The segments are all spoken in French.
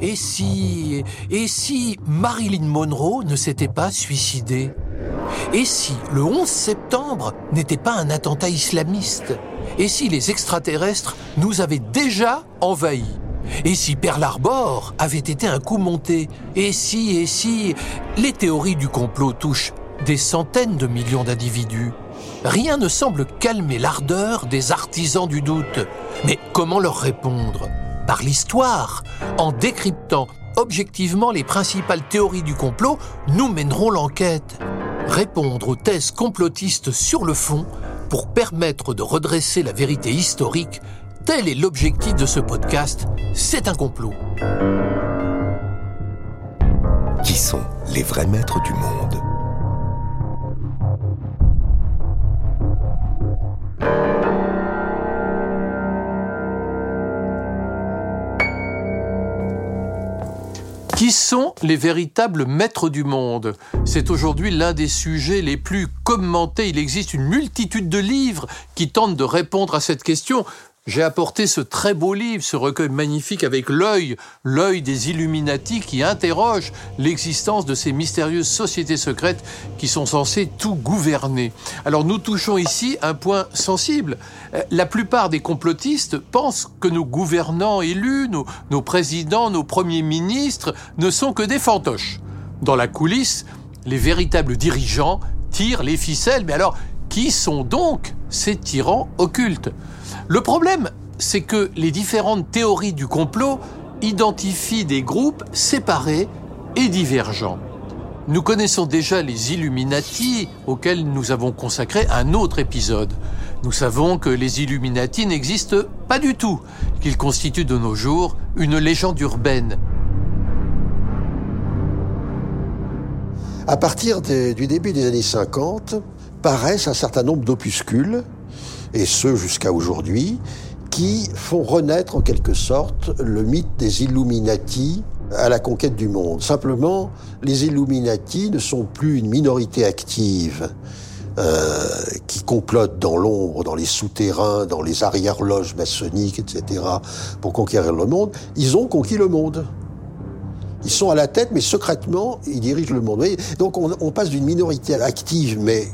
Et si, et si Marilyn Monroe ne s'était pas suicidée? Et si le 11 septembre n'était pas un attentat islamiste? Et si les extraterrestres nous avaient déjà envahis? Et si Pearl Harbor avait été un coup monté? Et si, et si Les théories du complot touchent des centaines de millions d'individus? Rien ne semble calmer l'ardeur des artisans du doute. Mais comment leur répondre? Par l'histoire, en décryptant objectivement les principales théories du complot, nous mènerons l'enquête. Répondre aux thèses complotistes sur le fond pour permettre de redresser la vérité historique, tel est l'objectif de ce podcast. C'est un complot. Qui sont les vrais maîtres du monde? Qui sont les véritables maîtres du monde? C'est aujourd'hui l'un des sujets les plus commentés. Il existe une multitude de livres qui tentent de répondre à cette question. J'ai apporté ce très beau livre, ce recueil magnifique avec l'œil, l'œil des Illuminati qui interroge l'existence de ces mystérieuses sociétés secrètes qui sont censées tout gouverner. Alors nous touchons ici un point sensible. Euh, la plupart des complotistes pensent que nos gouvernants élus, nos, nos présidents, nos premiers ministres ne sont que des fantoches. Dans la coulisse, les véritables dirigeants tirent les ficelles. Mais alors, qui sont donc ces tyrans occultes le problème, c'est que les différentes théories du complot identifient des groupes séparés et divergents. Nous connaissons déjà les Illuminati auxquels nous avons consacré un autre épisode. Nous savons que les Illuminati n'existent pas du tout, qu'ils constituent de nos jours une légende urbaine. À partir du début des années 50, paraissent un certain nombre d'opuscules et ce jusqu'à aujourd'hui, qui font renaître en quelque sorte le mythe des Illuminati à la conquête du monde. Simplement, les Illuminati ne sont plus une minorité active euh, qui complote dans l'ombre, dans les souterrains, dans les arrière-loges maçonniques, etc., pour conquérir le monde. Ils ont conquis le monde. Ils sont à la tête, mais secrètement, ils dirigent le monde. Donc on, on passe d'une minorité active, mais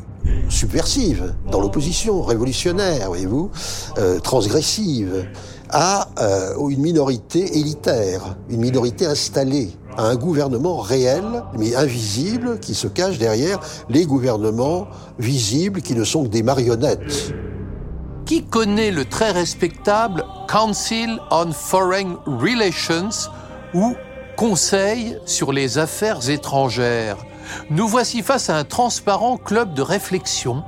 subversive, dans l'opposition, révolutionnaire, voyez-vous, euh, transgressive, à euh, une minorité élitaire, une minorité installée, à un gouvernement réel, mais invisible, qui se cache derrière les gouvernements visibles qui ne sont que des marionnettes. Qui connaît le très respectable Council on Foreign Relations ou Conseil sur les affaires étrangères? Nous voici face à un transparent club de réflexion,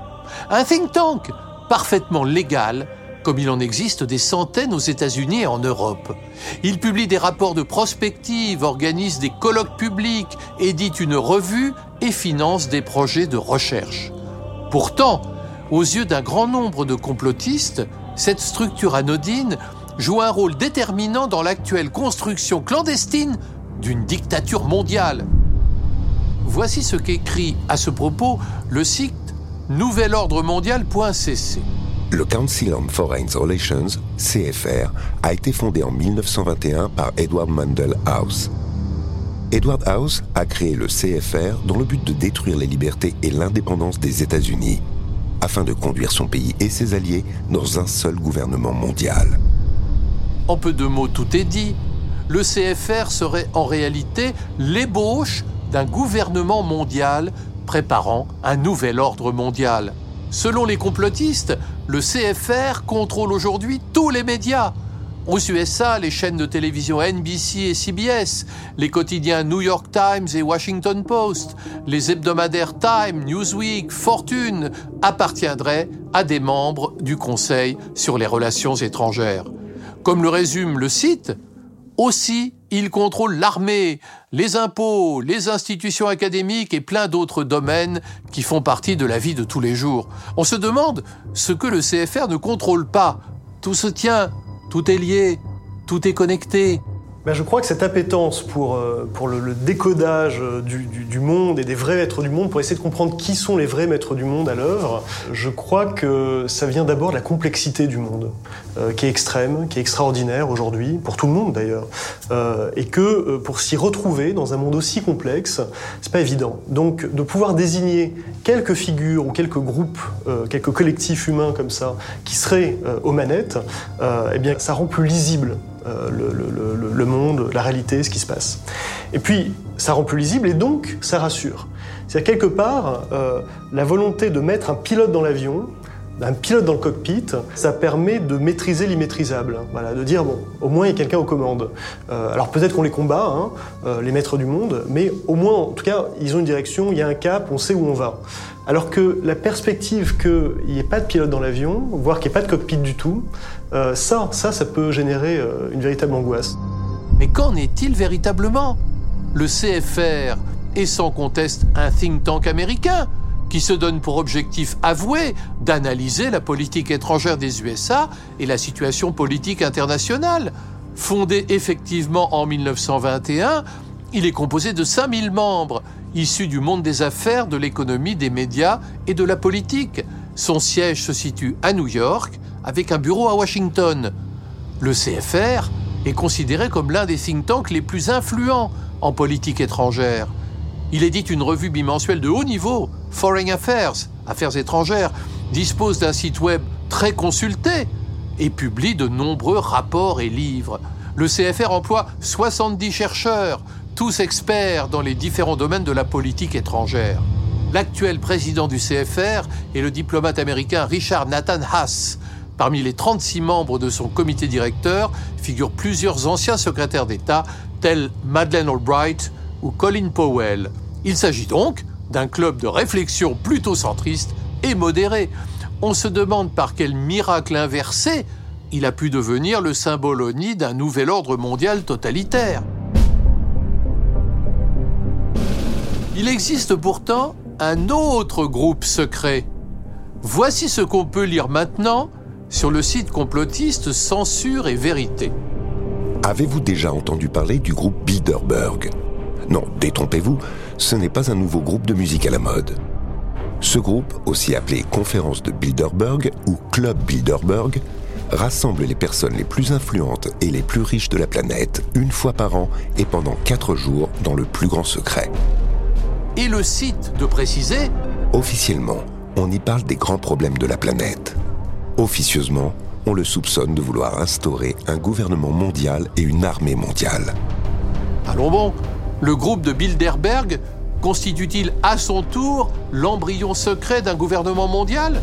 un think tank parfaitement légal, comme il en existe des centaines aux États-Unis et en Europe. Il publie des rapports de prospective, organise des colloques publics, édite une revue et finance des projets de recherche. Pourtant, aux yeux d'un grand nombre de complotistes, cette structure anodine joue un rôle déterminant dans l'actuelle construction clandestine d'une dictature mondiale. Voici ce qu'écrit à ce propos le site nouvelordremondial.cc. Le Council on Foreign Relations, CFR, a été fondé en 1921 par Edward Mandel House. Edward House a créé le CFR dans le but de détruire les libertés et l'indépendance des États-Unis, afin de conduire son pays et ses alliés dans un seul gouvernement mondial. En peu de mots, tout est dit. Le CFR serait en réalité l'ébauche d'un gouvernement mondial préparant un nouvel ordre mondial. Selon les complotistes, le CFR contrôle aujourd'hui tous les médias. Aux USA, les chaînes de télévision NBC et CBS, les quotidiens New York Times et Washington Post, les hebdomadaires Time, Newsweek, Fortune appartiendraient à des membres du Conseil sur les relations étrangères. Comme le résume le site, aussi, il contrôle l'armée, les impôts, les institutions académiques et plein d'autres domaines qui font partie de la vie de tous les jours. On se demande ce que le CFR ne contrôle pas. Tout se tient, tout est lié, tout est connecté. Ben, je crois que cette appétence pour, euh, le, décodage euh, du, monde et des vrais maîtres du monde, pour essayer de comprendre qui sont les vrais maîtres du monde à l'œuvre, je crois que ça vient d'abord de la complexité du monde, euh, qui est extrême, qui est extraordinaire aujourd'hui, pour tout le monde d'ailleurs, et que pour s'y retrouver dans un monde aussi complexe, c'est pas évident. Donc de pouvoir désigner quelques figures ou quelques groupes, quelques collectifs humains comme ça, qui seraient aux manettes, eh bien ça rend plus lisible euh, le, monde, la réalité, ce qui se passe. Et puis, ça rend plus lisible et donc ça rassure. C'est-à-dire quelque part, euh, la volonté de mettre un pilote dans l'avion, un pilote dans le cockpit, ça permet de maîtriser l'immaîtrisable. Voilà, de dire, bon, au moins il y a quelqu'un aux commandes. Euh, alors peut-être qu'on les combat, hein, les maîtres du monde, mais au moins, en tout cas, ils ont une direction, il y a un cap, on sait où on va. Alors que la perspective qu'il n'y ait pas de pilote dans l'avion, voire qu'il n'y ait pas de cockpit du tout, euh, ça, ça, peut générer euh, une véritable angoisse. Mais qu'en est-il véritablement? Le CFR est sans conteste un think tank américain qui se donne pour objectif avoué d'analyser la politique étrangère des USA et la situation politique internationale. Fondé effectivement en 1921, il est composé de 5000 membres issu du monde des affaires, de l'économie, des médias et de la politique. Son siège se situe à New York, avec un bureau à Washington. Le CFR est considéré comme l'un des think tanks les plus influents en politique étrangère. Il édite une revue bimensuelle de haut niveau, Foreign Affairs, Affaires étrangères, dispose d'un site web très consulté et publie de nombreux rapports et livres. Le CFR emploie 70 chercheurs, tous experts dans les différents domaines de la politique étrangère. L'actuel président du CFR est le diplomate américain Richard Nathan Haas. Parmi les 36 membres de son comité directeur figurent plusieurs anciens secrétaires d'État tels Madeleine Albright ou Colin Powell. Il s'agit donc d'un club de réflexion plutôt centriste et modéré. On se demande par quel miracle inversé il a pu devenir le symbole ONI d'un nouvel ordre mondial totalitaire. Il existe pourtant un autre groupe secret. Voici ce qu'on peut lire maintenant sur le site complotiste Censure et Vérité. Avez-vous déjà entendu parler du groupe Bilderberg? Non, détrompez-vous, ce n'est pas un nouveau groupe de musique à la mode. Ce groupe, aussi appelé Conférence de Bilderberg ou Club Bilderberg, rassemble les personnes les plus influentes et les plus riches de la planète une fois par an et pendant quatre jours dans le plus grand secret et le site de préciser Officiellement, on y parle des grands problèmes de la planète. Officieusement, on le soupçonne de vouloir instaurer un gouvernement mondial et une armée mondiale. Allons bon, le groupe de Bilderberg constitue-t-il à son tour l'embryon secret d'un gouvernement mondial?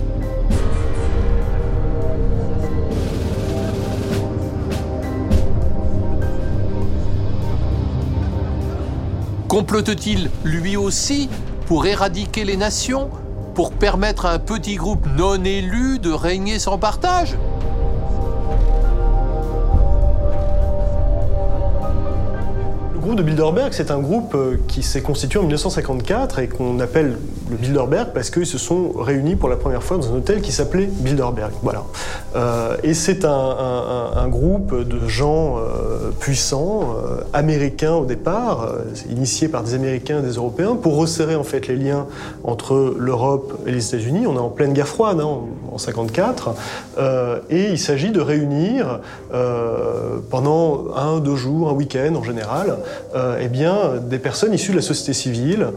Complote-t-il lui aussi pour éradiquer les nations, pour permettre à un petit groupe non élu de régner sans partage? Groupe de Bilderberg, c'est un groupe euh, qui s'est constitué en 1954 et qu'on appelle le Bilderberg parce qu'ils se sont réunis pour la première fois dans un hôtel qui s'appelait Bilderberg. Voilà. Euh, et c'est un, groupe de gens euh, puissants, américains au départ, initiés par des Américains et des Européens, pour resserrer en fait les liens entre l'Europe et les États-Unis. On est en pleine guerre froide hein, en, 1954, et il s'agit de réunir pendant un, deux jours, un week-end en général, eh bien, des personnes issues de la société civile,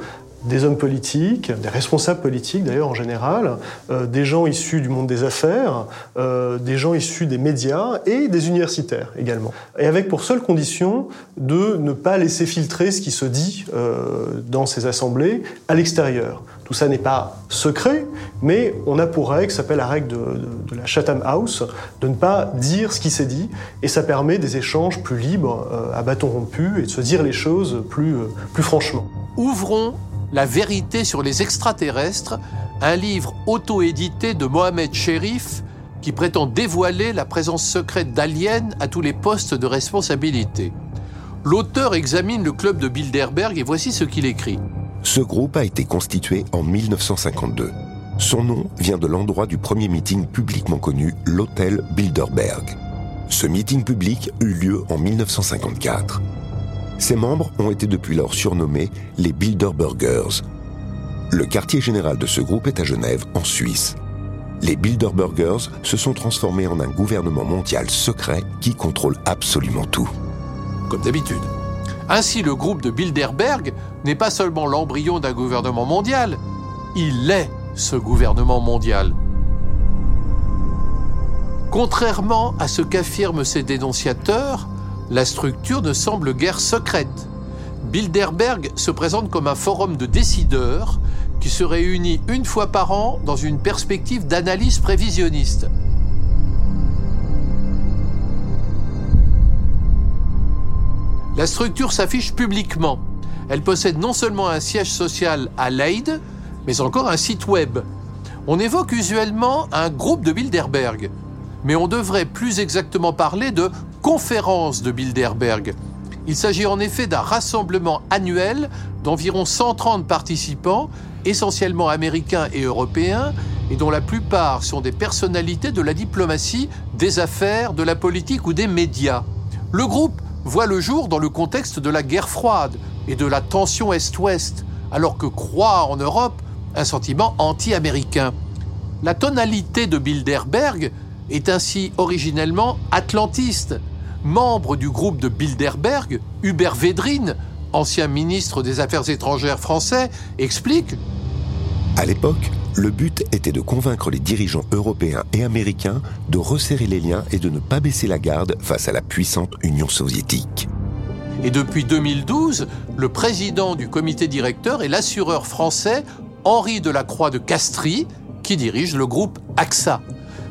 des hommes politiques, des responsables politiques d'ailleurs en général, euh, des gens issus du monde des affaires, euh, des gens issus des médias et des universitaires également. Et avec pour seule condition de ne pas laisser filtrer ce qui se dit dans ces assemblées à l'extérieur. Tout ça n'est pas secret, mais on a pour règle, ça s'appelle la règle de, la Chatham House, de ne pas dire ce qui s'est dit, et ça permet des échanges plus libres, euh, à bâton rompu, et de se dire les choses plus, euh, plus franchement. Ouvrons La vérité sur les extraterrestres, un livre auto-édité de Mohamed Sherif qui prétend dévoiler la présence secrète d'aliens à tous les postes de responsabilité. L'auteur examine le club de Bilderberg et voici ce qu'il écrit. Ce groupe a été constitué en 1952. Son nom vient de l'endroit du premier meeting publiquement connu, l'hôtel Bilderberg. Ce meeting public eut lieu en 1954. Ses membres ont été depuis lors surnommés les Bilderbergers. Le quartier général de ce groupe est à Genève, en Suisse. Les Bilderbergers se sont transformés en un gouvernement mondial secret qui contrôle absolument tout. Comme d'habitude. Ainsi, le groupe de Bilderberg n'est pas seulement l'embryon d'un gouvernement mondial, il est ce gouvernement mondial. Contrairement à ce qu'affirment ces dénonciateurs, la structure ne semble guère secrète. Bilderberg se présente comme un forum de décideurs qui se réunit une fois par an dans une perspective d'analyse prévisionniste. La structure s'affiche publiquement. Elle possède non seulement un siège social à Leyde, mais encore un site web. On évoque usuellement un groupe de Bilderberg, mais on devrait plus exactement parler de conférence de Bilderberg. Il s'agit en effet d'un rassemblement annuel d'environ 130 participants, essentiellement américains et européens, et dont la plupart sont des personnalités de la diplomatie, des affaires, de la politique ou des médias. Le groupe voit le jour dans le contexte de la guerre froide et de la tension Est-Ouest, alors que croît en Europe un sentiment anti-américain. La tonalité de Bilderberg est ainsi originellement atlantiste. Membre du groupe de Bilderberg, Hubert Védrine, ancien ministre des Affaires étrangères français, explique À l'époque, le but était de convaincre les dirigeants européens et américains de resserrer les liens et de ne pas baisser la garde face à la puissante Union soviétique. Et depuis 2012, le président du comité directeur est l'assureur français Henri Delacroix de Castries, qui dirige le groupe AXA.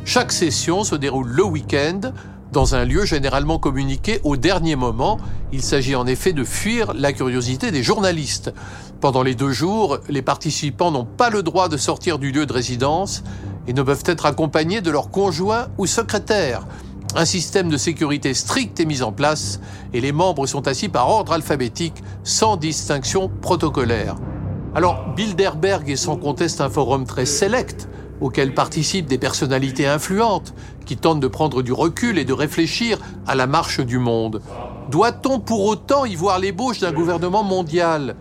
Chaque session se déroule le week-end dans un lieu généralement communiqué au dernier moment. Il s'agit en effet de fuir la curiosité des journalistes. Pendant les deux jours, les participants n'ont pas le droit de sortir du lieu de résidence et ne peuvent être accompagnés de leurs conjoints ou secrétaires. Un système de sécurité strict est mis en place et les membres sont assis par ordre alphabétique sans distinction protocolaire. Alors, Bilderberg est sans conteste un forum très sélect auquel participent des personnalités influentes qui tentent de prendre du recul et de réfléchir à la marche du monde. Doit-on pour autant y voir l'ébauche d'un gouvernement mondial?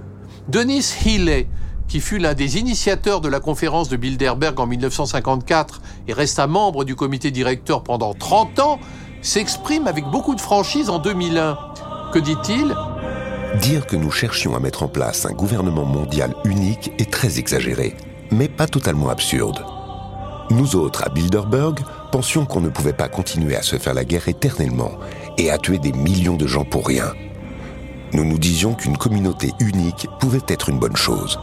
Denis Healey, qui fut l'un des initiateurs de la conférence de Bilderberg en 1954 et resta membre du comité directeur pendant 30 ans, s'exprime avec beaucoup de franchise en 2001. Que dit-il? Dire que nous cherchions à mettre en place un gouvernement mondial unique est très exagéré, mais pas totalement absurde. Nous autres, à Bilderberg, pensions qu'on ne pouvait pas continuer à se faire la guerre éternellement et à tuer des millions de gens pour rien. Nous nous disions qu'une communauté unique pouvait être une bonne chose.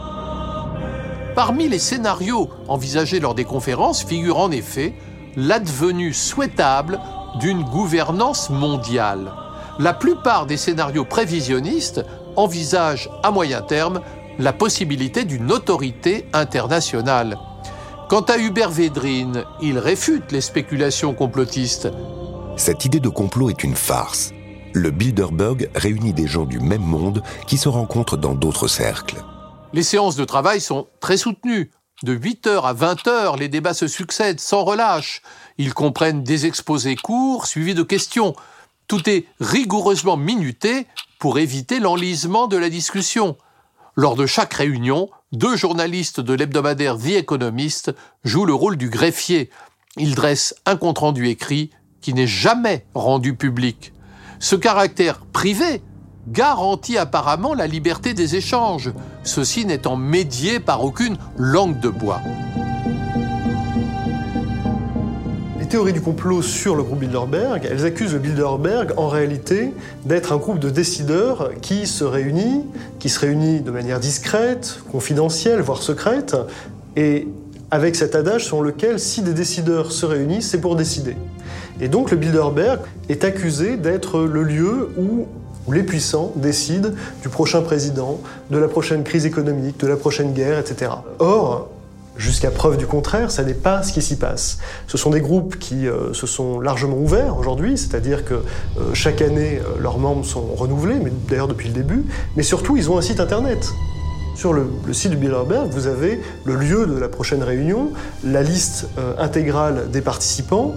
Parmi les scénarios envisagés lors des conférences figure en effet l'advenue souhaitable d'une gouvernance mondiale. La plupart des scénarios prévisionnistes envisagent à moyen terme la possibilité d'une autorité internationale. Quant à Hubert Védrine, il réfute les spéculations complotistes. Cette idée de complot est une farce. Le Bilderberg réunit des gens du même monde qui se rencontrent dans d'autres cercles. Les séances de travail sont très soutenues. De 8h à 20h, les débats se succèdent sans relâche. Ils comprennent des exposés courts suivis de questions. Tout est rigoureusement minuté pour éviter l'enlisement de la discussion. Lors de chaque réunion, deux journalistes de l'hebdomadaire The Economist jouent le rôle du greffier. Ils dressent un compte-rendu écrit qui n'est jamais rendu public. Ce caractère privé garantit apparemment la liberté des échanges, ceci n'étant médié par aucune langue de bois. Théories du complot sur le groupe Bilderberg, elles accusent le Bilderberg en réalité d'être un groupe de décideurs qui se réunit, qui se réunit de manière discrète, confidentielle, voire secrète, et avec cet adage selon lequel si des décideurs se réunissent, c'est pour décider. Et donc le Bilderberg est accusé d'être le lieu où où les puissants décident du prochain président, de la prochaine crise économique, de la prochaine guerre, etc. Or, Jusqu'à preuve du contraire, ça n'est pas ce qui s'y passe. Ce sont des groupes qui euh, se sont largement ouverts aujourd'hui, c'est-à-dire que euh, chaque année, euh, leurs membres sont renouvelés, mais d'ailleurs depuis le début, mais surtout, ils ont un site internet. Sur le, site du Bilderberg, vous avez le lieu de la prochaine réunion, la liste intégrale des participants,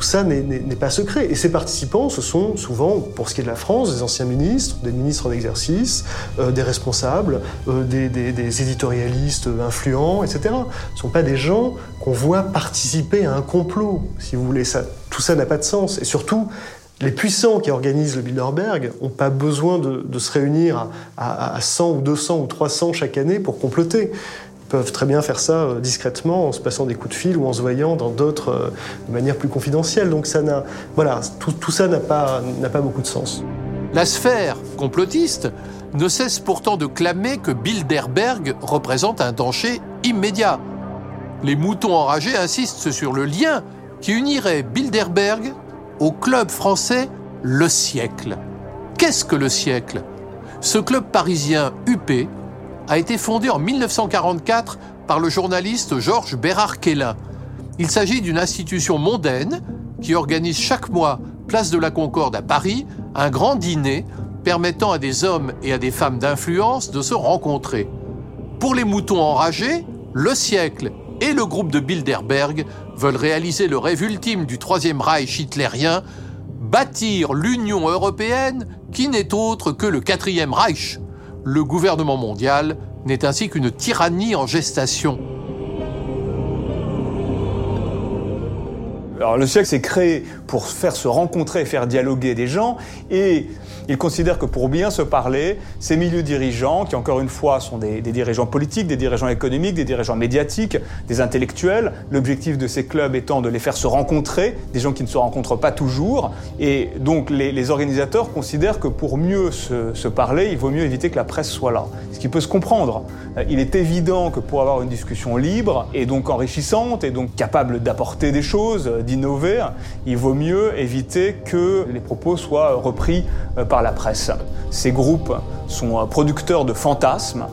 tout ça n'est pas secret. Et ces participants, ce sont souvent, pour ce qui est de la France, des anciens ministres, des ministres en exercice, euh, des responsables, euh, des, éditorialistes influents, etc. Ce ne sont pas des gens qu'on voit participer à un complot, si vous voulez. Tout ça n'a pas de sens. Et surtout, les puissants qui organisent le Bilderberg n'ont pas besoin de, se réunir à, 100 ou 200 ou 300 chaque année pour comploter peuvent très bien faire ça euh, discrètement en se passant des coups de fil ou en se voyant dans d'autres euh, de manière plus confidentielle. Donc ça n'a, voilà, tout, tout ça n'a pas, n'a pas beaucoup de sens. La sphère complotiste ne cesse pourtant de clamer que Bilderberg représente un danger immédiat. Les moutons enragés insistent sur le lien qui unirait Bilderberg au club français Le Siècle. Qu'est-ce que Le Siècle? Ce club parisien UP a été fondé en 1944 par le journaliste Georges Bérard-Quélin. Il s'agit d'une institution mondaine qui organise chaque mois, place de la Concorde à Paris, un grand dîner permettant à des hommes et à des femmes d'influence de se rencontrer. Pour les moutons enragés, le siècle et le groupe de Bilderberg veulent réaliser le rêve ultime du Troisième Reich hitlérien, bâtir l'Union européenne qui n'est autre que le Quatrième Reich le gouvernement mondial n'est ainsi qu'une tyrannie en gestation. Alors le siècle s'est créé pour faire se rencontrer faire dialoguer des gens et il considère que pour bien se parler, ces milieux dirigeants, qui encore une fois sont des, dirigeants politiques, des dirigeants économiques, des dirigeants médiatiques, des intellectuels, l'objectif de ces clubs étant de les faire se rencontrer, des gens qui ne se rencontrent pas toujours. Et donc les, organisateurs considèrent que pour mieux se, se, parler, il vaut mieux éviter que la presse soit là. Ce qui peut se comprendre. Euh, il est évident que pour avoir une discussion libre et donc enrichissante et donc capable d'apporter des choses, d'innover, il vaut mieux éviter que les propos soient repris euh, par la presse. Ces groupes sont euh, producteurs de fantasmes,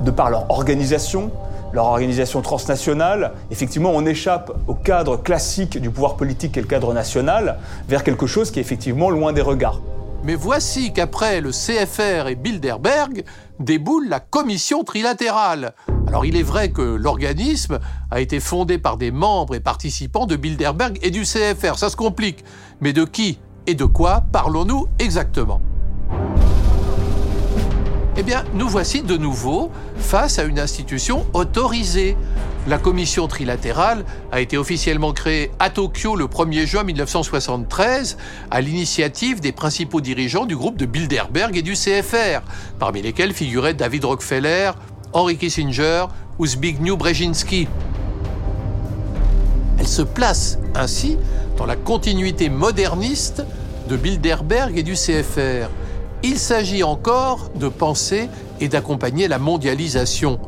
de par leur organisation, leur organisation transnationale. Effectivement, on échappe au cadre classique du pouvoir politique et le cadre national vers quelque chose qui est effectivement loin des regards. Mais voici qu'après le CFR et Bilderberg, déboule la commission trilatérale. Alors il est vrai que l'organisme a été fondé par des membres et participants de Bilderberg et du CFR, ça se complique. Mais de qui et de quoi parlons-nous exactement? Eh bien, nous voici de nouveau face à une institution autorisée. La commission trilatérale a été officiellement créée à Tokyo le 1er juin 1973 à l'initiative des principaux dirigeants du groupe de Bilderberg et du CFR, parmi lesquels figuraient David Rockefeller, Henry Kissinger ou Zbigniew Brzezinski. Elle se place ainsi dans la continuité moderniste de Bilderberg et du CFR. Il s'agit encore de penser et d'accompagner la mondialisation.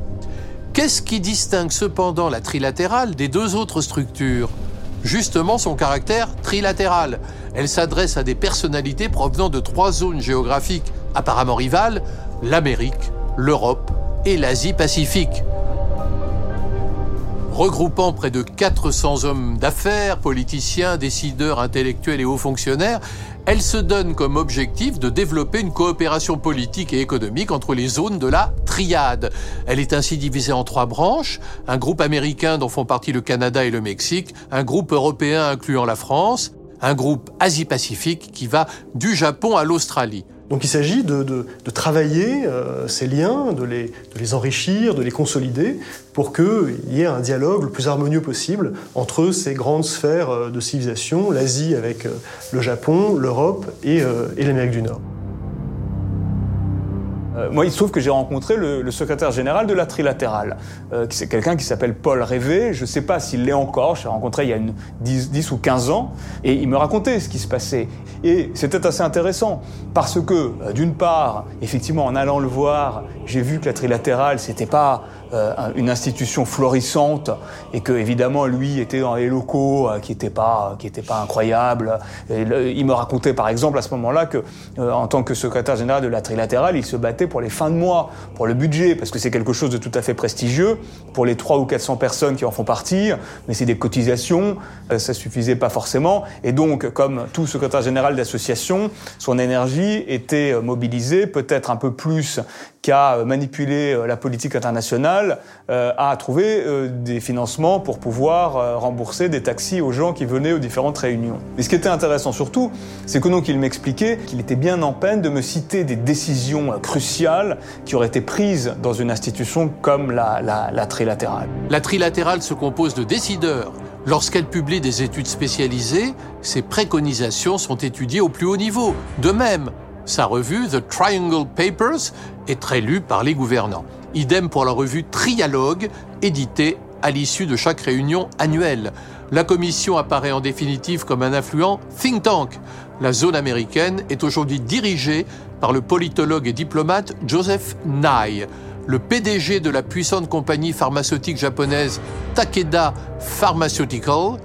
Qu'est-ce qui distingue cependant la trilatérale des deux autres structures? Justement son caractère trilatéral. Elle s'adresse à des personnalités provenant de trois zones géographiques apparemment rivales, l'Amérique, l'Europe et l'Asie-Pacifique regroupant près de 400 hommes d'affaires, politiciens, décideurs, intellectuels et hauts fonctionnaires, elle se donne comme objectif de développer une coopération politique et économique entre les zones de la triade. Elle est ainsi divisée en trois branches, un groupe américain dont font partie le Canada et le Mexique, un groupe européen incluant la France, un groupe Asie-Pacifique qui va du Japon à l'Australie. Donc il s'agit de, travailler euh, ces liens, de les, enrichir, de les consolider pour qu'il y ait un dialogue le plus harmonieux possible entre ces grandes sphères euh, de civilisation, l'Asie avec euh, le Japon, l'Europe et l'Amérique du Nord. Euh, moi, il se trouve que j'ai rencontré le, secrétaire général de la trilatérale. Euh, c'est quelqu'un qui s'appelle Paul Révé. Je ne sais pas s'il l'est encore. Je l'ai rencontré il y a une 10, ou 15 ans. Et il me racontait ce qui se passait. Et c'était assez intéressant. Parce que, euh, d'une part, effectivement, en allant le voir, j'ai vu que la trilatérale, c'était pas euh, une institution florissante et que évidemment lui était dans les locaux euh, qui n'étaient pas qui étaient pas incroyables. il me racontait par exemple à ce moment-là que euh, en tant que secrétaire général de la trilatérale, il se battait pour les fins de mois, pour le budget parce que c'est quelque chose de tout à fait prestigieux pour les 3 ou 400 personnes qui en font partie, mais c'est des cotisations, ça suffisait pas forcément et donc comme tout secrétaire général d'association, son énergie était mobilisée peut-être un peu plus qu'à manipuler la politique internationale mal euh, à trouver euh, des financements pour pouvoir euh, rembourser des taxis aux gens qui venaient aux différentes réunions. Et ce qui était intéressant surtout, c'est que donc il m'expliquait qu'il était bien en peine de me citer des décisions cruciales qui auraient été prises dans une institution comme la trilatérale. La trilatérale se compose de décideurs. Lorsqu'elle publie des études spécialisées, ses préconisations sont étudiées au plus haut niveau. De même, sa revue The Triangle Papers est très lue par les gouvernants. Idem pour la revue Trialogue, éditée à l'issue de chaque réunion annuelle. La commission apparaît en définitive comme un influent think tank. La zone américaine est aujourd'hui dirigée par le politologue et diplomate Joseph Nye. Le PDG de la puissante compagnie pharmaceutique japonaise Takeda Pharmaceutical,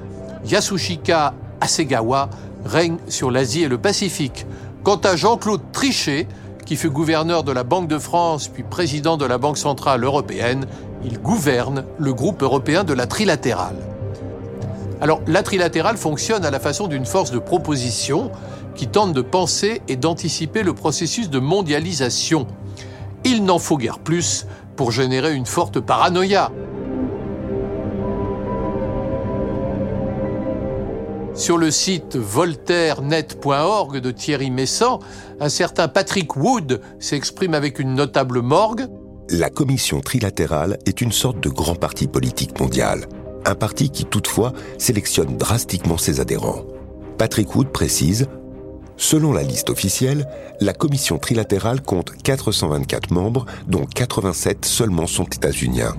Yasushika Asegawa, règne sur l'Asie et le Pacifique. Quant à Jean-Claude Trichet, qui fut gouverneur de la Banque de France puis président de la Banque centrale européenne, il gouverne le groupe européen de la trilatérale. Alors, la trilatérale fonctionne à la façon d'une force de proposition qui tente de penser et d'anticiper le processus de mondialisation. Il n'en faut guère plus pour générer une forte paranoïa. Sur le site voltairenet.org de Thierry Messant, un certain Patrick Wood s'exprime avec une notable morgue. La commission trilatérale est une sorte de grand parti politique mondial. Un parti qui toutefois sélectionne drastiquement ses adhérents. Patrick Wood précise Selon la liste officielle, la commission trilatérale compte 424 membres, dont 87 seulement sont états-uniens.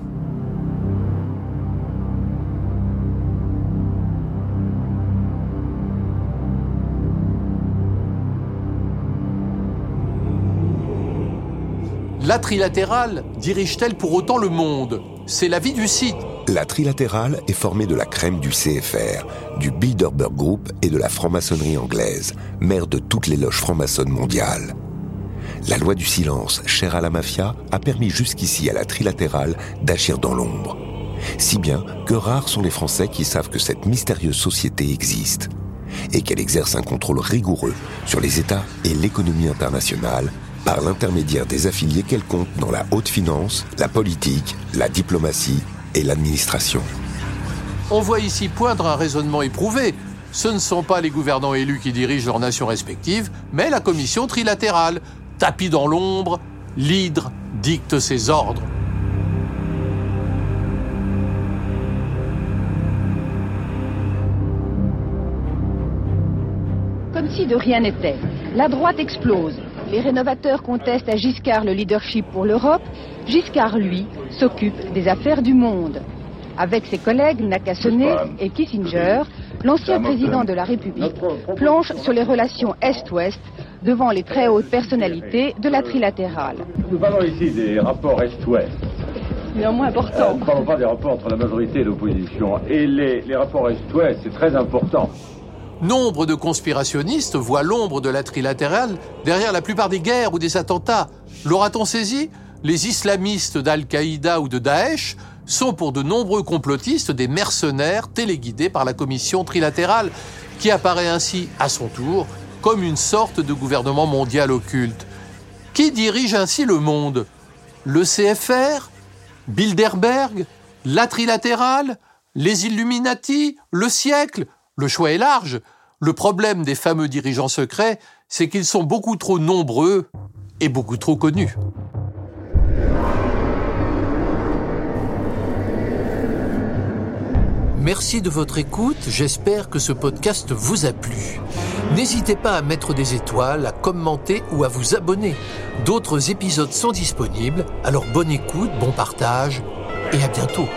La trilatérale dirige-t-elle pour autant le monde? C'est l'avis du site. La trilatérale est formée de la crème du CFR, du Bilderberg Group et de la franc-maçonnerie anglaise, mère de toutes les loges franc-maçonnes mondiales. La loi du silence, chère à la mafia, a permis jusqu'ici à la trilatérale d'agir dans l'ombre. Si bien que rares sont les Français qui savent que cette mystérieuse société existe et qu'elle exerce un contrôle rigoureux sur les États et l'économie internationale par l'intermédiaire des affiliés qu'elle compte dans la haute finance, la politique, la diplomatie et l'administration. On voit ici poindre un raisonnement éprouvé. Ce ne sont pas les gouvernants élus qui dirigent leurs nations respectives, mais la commission trilatérale. Tapis dans l'ombre, l'hydre dicte ses ordres. Comme si de rien n'était, la droite explose. Les rénovateurs contestent à Giscard le leadership pour l'Europe. Giscard, lui, s'occupe des affaires du monde. Avec ses collègues Nakasone et Kissinger, l'ancien président de la République planche sur les relations Est-Ouest devant les très hautes personnalités de la trilatérale. Nous parlons ici des rapports Est-Ouest. Néanmoins Euh, important. nous ne parlons pas des rapports entre la majorité et l'opposition. Et les, les rapports Est-Ouest, c'est très important. Nombre de conspirationnistes voient l'ombre de la trilatérale derrière la plupart des guerres ou des attentats. L'aura-t-on saisi? Les islamistes d'Al-Qaïda ou de Daesh sont pour de nombreux complotistes des mercenaires téléguidés par la commission trilatérale, qui apparaît ainsi, à son tour, comme une sorte de gouvernement mondial occulte. Qui dirige ainsi le monde? Le CFR Bilderberg? La trilatérale? Les Illuminati? Le siècle? Le choix est large. Le problème des fameux dirigeants secrets, c'est qu'ils sont beaucoup trop nombreux et beaucoup trop connus. Merci de votre écoute, j'espère que ce podcast vous a plu. N'hésitez pas à mettre des étoiles, à commenter ou à vous abonner. D'autres épisodes sont disponibles, alors bonne écoute, bon partage et à bientôt.